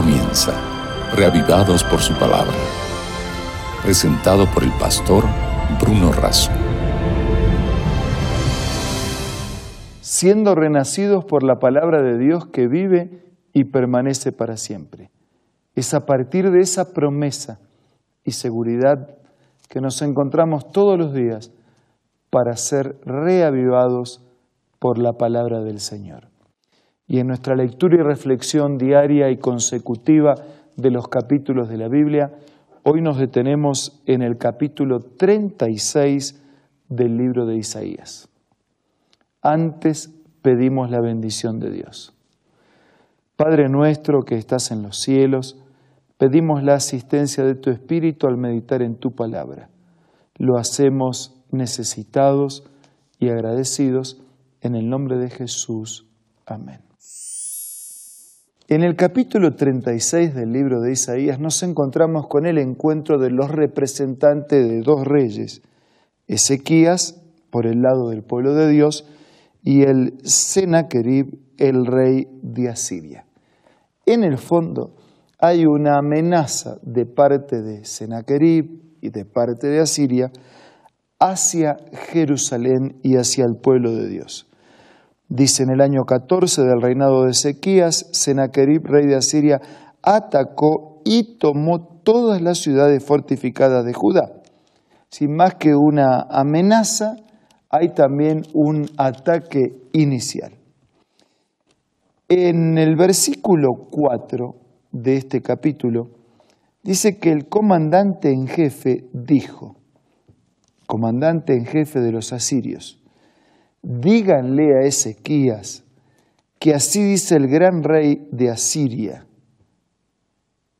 comienza, reavivados por su palabra. Presentado por el pastor Bruno Razo. Siendo renacidos por la palabra de Dios que vive y permanece para siempre. Es a partir de esa promesa y seguridad que nos encontramos todos los días para ser reavivados por la palabra del Señor. Y en nuestra lectura y reflexión diaria y consecutiva de los capítulos de la Biblia, hoy nos detenemos en el capítulo 36 del libro de Isaías. Antes pedimos la bendición de Dios. Padre nuestro que estás en los cielos, pedimos la asistencia de tu Espíritu al meditar en tu palabra. Lo hacemos necesitados y agradecidos en el nombre de Jesús. Amén. En el capítulo 36 del libro de Isaías nos encontramos con el encuentro de los representantes de dos reyes, Ezequías por el lado del pueblo de Dios y el Sennacherib, el rey de Asiria. En el fondo hay una amenaza de parte de Sennacherib y de parte de Asiria hacia Jerusalén y hacia el pueblo de Dios. Dice en el año 14 del reinado de Ezequías, Sennacherib, rey de Asiria, atacó y tomó todas las ciudades fortificadas de Judá. Sin más que una amenaza, hay también un ataque inicial. En el versículo 4 de este capítulo dice que el comandante en jefe dijo, comandante en jefe de los asirios, díganle a Ezequías que así dice el gran rey de Asiria,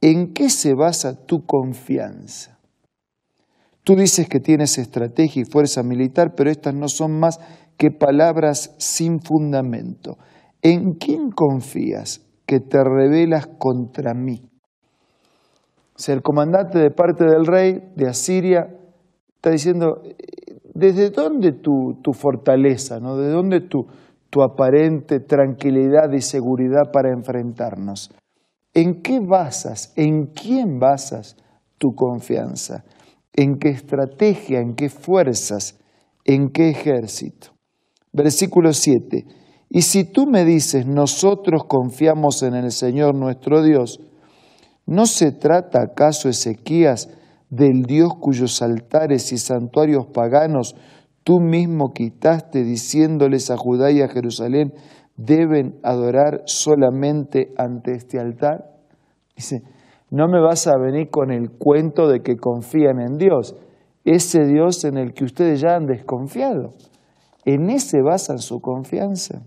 ¿en qué se basa tu confianza? Tú dices que tienes estrategia y fuerza militar, pero estas no son más que palabras sin fundamento. ¿En quién confías que te rebelas contra mí? O el comandante de parte del rey de Asiria está diciendo, ¿desde dónde tu, tu fortaleza? ¿no? ¿De dónde tu, tu aparente tranquilidad y seguridad para enfrentarnos? ¿En qué basas, en quién basas tu confianza? ¿En qué estrategia, en qué fuerzas, en qué ejército? Versículo 7. Y si tú me dices, nosotros confiamos en el Señor nuestro Dios, ¿no se trata acaso Ezequías del Dios cuyos altares y santuarios paganos tú mismo quitaste diciéndoles a Judá y a Jerusalén, deben adorar solamente ante este altar? Dice, no me vas a venir con el cuento de que confían en Dios, ese Dios en el que ustedes ya han desconfiado. En ese basan su confianza.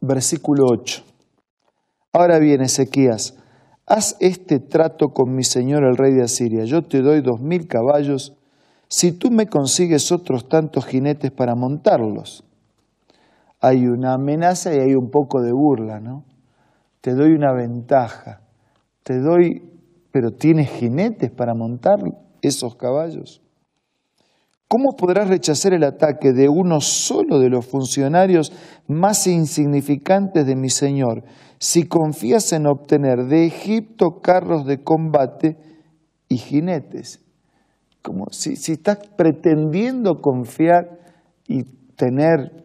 Versículo 8. Ahora bien, Ezequías, haz este trato con mi señor el rey de Asiria. Yo te doy dos mil caballos si tú me consigues otros tantos jinetes para montarlos. Hay una amenaza y hay un poco de burla, ¿no? Te doy una ventaja, te doy, pero tienes jinetes para montar esos caballos. ¿Cómo podrás rechazar el ataque de uno solo de los funcionarios más insignificantes de mi Señor si confías en obtener de Egipto carros de combate y jinetes? Como si, estás pretendiendo confiar y tener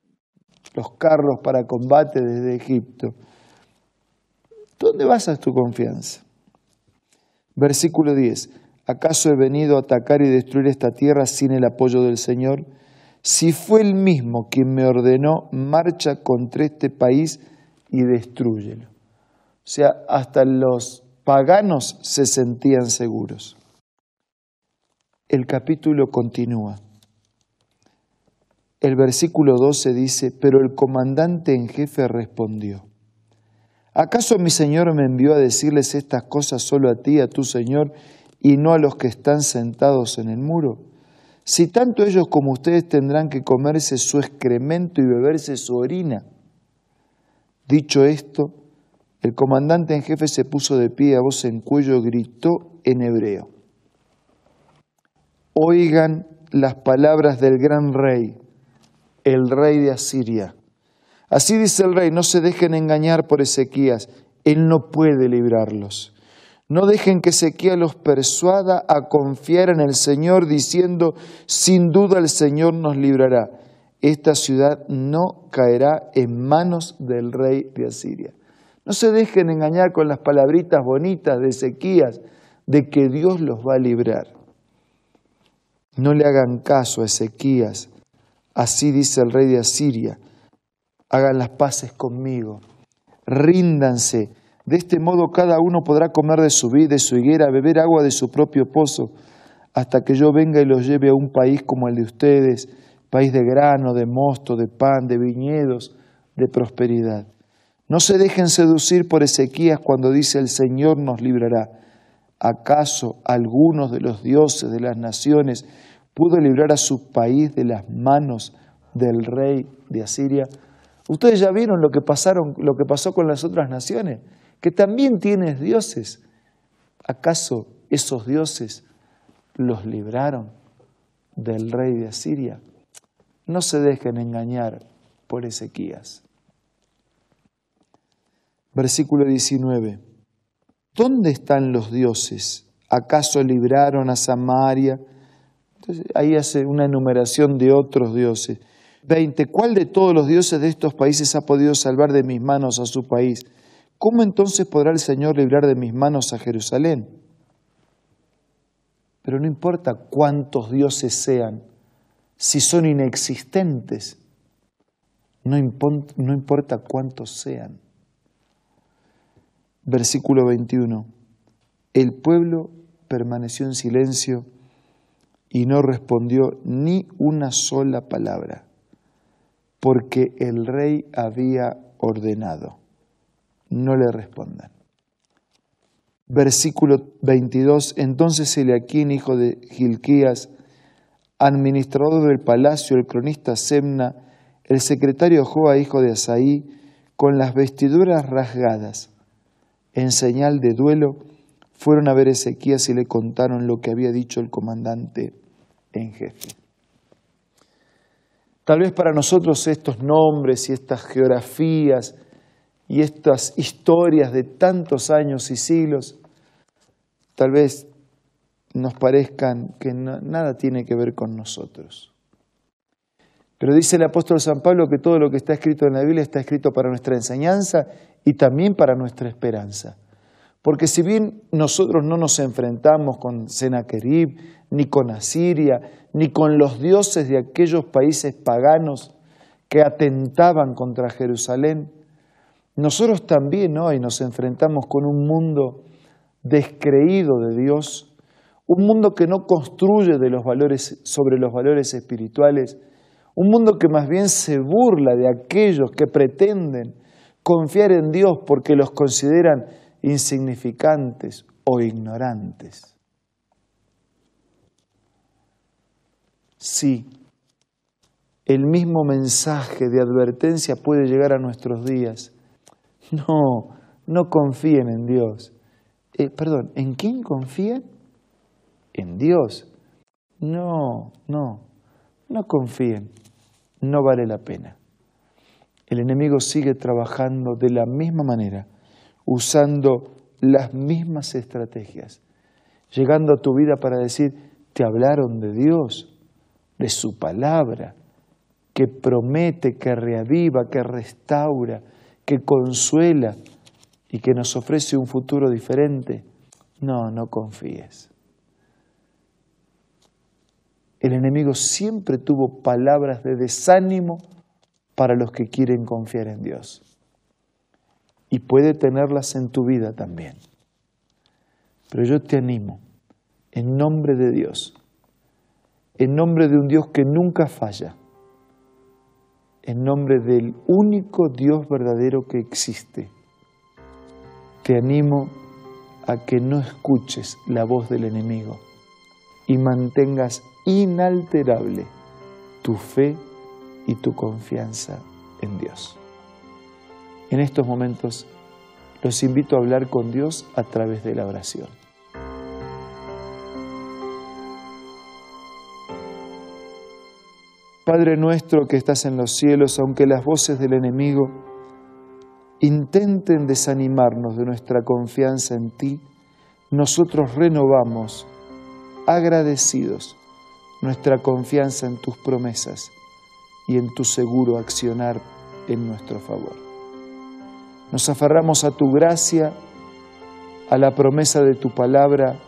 los carros para combate desde Egipto, ¿dónde basas tu confianza? Versículo 10. ¿Acaso he venido a atacar y destruir esta tierra sin el apoyo del Señor? Si fue Él mismo quien me ordenó, marcha contra este país y destruyelo. O sea, hasta los paganos se sentían seguros. El capítulo continúa. El versículo 12 dice, pero el comandante en jefe respondió, ¿acaso mi Señor me envió a decirles estas cosas solo a ti, a tu Señor, y no a los que están sentados en el muro? Si tanto ellos como ustedes tendrán que comerse su excremento y beberse su orina. Dicho esto, el comandante en jefe se puso de pie a voz en cuello, gritó en hebreo. Oigan las palabras del gran rey, el rey de Asiria. Así dice el rey, no se dejen engañar por Ezequías, él no puede librarlos. No dejen que Ezequías los persuada a confiar en el Señor diciendo, sin duda el Señor nos librará. Esta ciudad no caerá en manos del rey de Asiria. No se dejen engañar con las palabritas bonitas de Ezequías de que Dios los va a librar. No le hagan caso a Ezequías. Así dice el rey de Asiria hagan las paces conmigo, ríndanse. De este modo cada uno podrá comer de su vida, de su higuera, beber agua de su propio pozo, hasta que yo venga y los lleve a un país como el de ustedes, país de grano, de mosto, de pan, de viñedos, de prosperidad. No se dejen seducir por Ezequías cuando dice el Señor nos librará. ¿Acaso algunos de los dioses de las naciones pudo librar a su país de las manos del rey de Asiria? Ustedes ya vieron lo que, pasaron, lo que pasó con las otras naciones, que también tienes dioses. ¿Acaso esos dioses los libraron del rey de Asiria? No se dejen engañar por Ezequías. Versículo 19. ¿Dónde están los dioses? ¿Acaso libraron a Samaria? Entonces, ahí hace una enumeración de otros dioses. 20. ¿Cuál de todos los dioses de estos países ha podido salvar de mis manos a su país? ¿Cómo entonces podrá el Señor librar de mis manos a Jerusalén? Pero no importa cuántos dioses sean, si son inexistentes, no, no importa cuántos sean. Versículo 21. El pueblo permaneció en silencio y no respondió ni una sola palabra porque el rey había ordenado. No le respondan. Versículo 22. Entonces Eliaquín, hijo de Gilquías, administrador del palacio, el cronista Semna, el secretario Joa, hijo de Asaí, con las vestiduras rasgadas, en señal de duelo, fueron a ver a Ezequías y le contaron lo que había dicho el comandante en jefe. Tal vez para nosotros estos nombres y estas geografías y estas historias de tantos años y siglos, tal vez nos parezcan que nada tiene que ver con nosotros. Pero dice el apóstol San Pablo que todo lo que está escrito en la Biblia está escrito para nuestra enseñanza y también para nuestra esperanza. Porque si bien nosotros no nos enfrentamos con Sennacherib, ni con Asiria, ni con los dioses de aquellos países paganos que atentaban contra Jerusalén, nosotros también hoy nos enfrentamos con un mundo descreído de Dios, un mundo que no construye de los valores, sobre los valores espirituales, un mundo que más bien se burla de aquellos que pretenden confiar en Dios porque los consideran insignificantes o ignorantes. Sí, el mismo mensaje de advertencia puede llegar a nuestros días. No, no confíen en Dios. Eh, perdón, ¿en quién confían? En Dios. No, no, no confíen. No vale la pena. El enemigo sigue trabajando de la misma manera usando las mismas estrategias, llegando a tu vida para decir, te hablaron de Dios, de su palabra, que promete, que reaviva, que restaura, que consuela y que nos ofrece un futuro diferente. No, no confíes. El enemigo siempre tuvo palabras de desánimo para los que quieren confiar en Dios y puede tenerlas en tu vida también. Pero yo te animo, en nombre de Dios, en nombre de un Dios que nunca falla, en nombre del único Dios verdadero que existe, te animo a que no escuches la voz del enemigo y mantengas inalterable tu fe y tu confianza en Dios. En estos momentos los invito a hablar con Dios a través de la oración. Padre nuestro que estás en los cielos, aunque las voces del enemigo intenten desanimarnos de nuestra confianza en ti, nosotros renovamos, agradecidos, nuestra confianza en tus promesas y en tu seguro accionar en nuestro favor. Nos aferramos a tu gracia, a la promesa de tu palabra,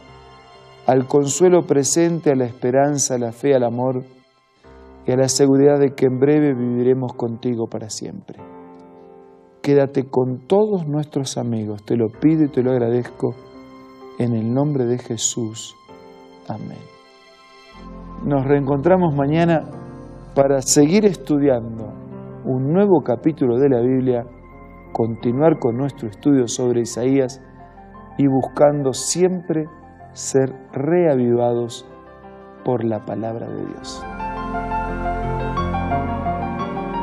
al consuelo presente, a la esperanza, a la fe, al amor y a la seguridad de que en breve viviremos contigo para siempre. Quédate con todos nuestros amigos, te lo pido y te lo agradezco en el nombre de Jesús. Amén. Nos reencontramos mañana para seguir estudiando un nuevo capítulo de la Biblia, continuar con nuestro estudio sobre Isaías y buscando siempre ser reavivados por la palabra de Dios.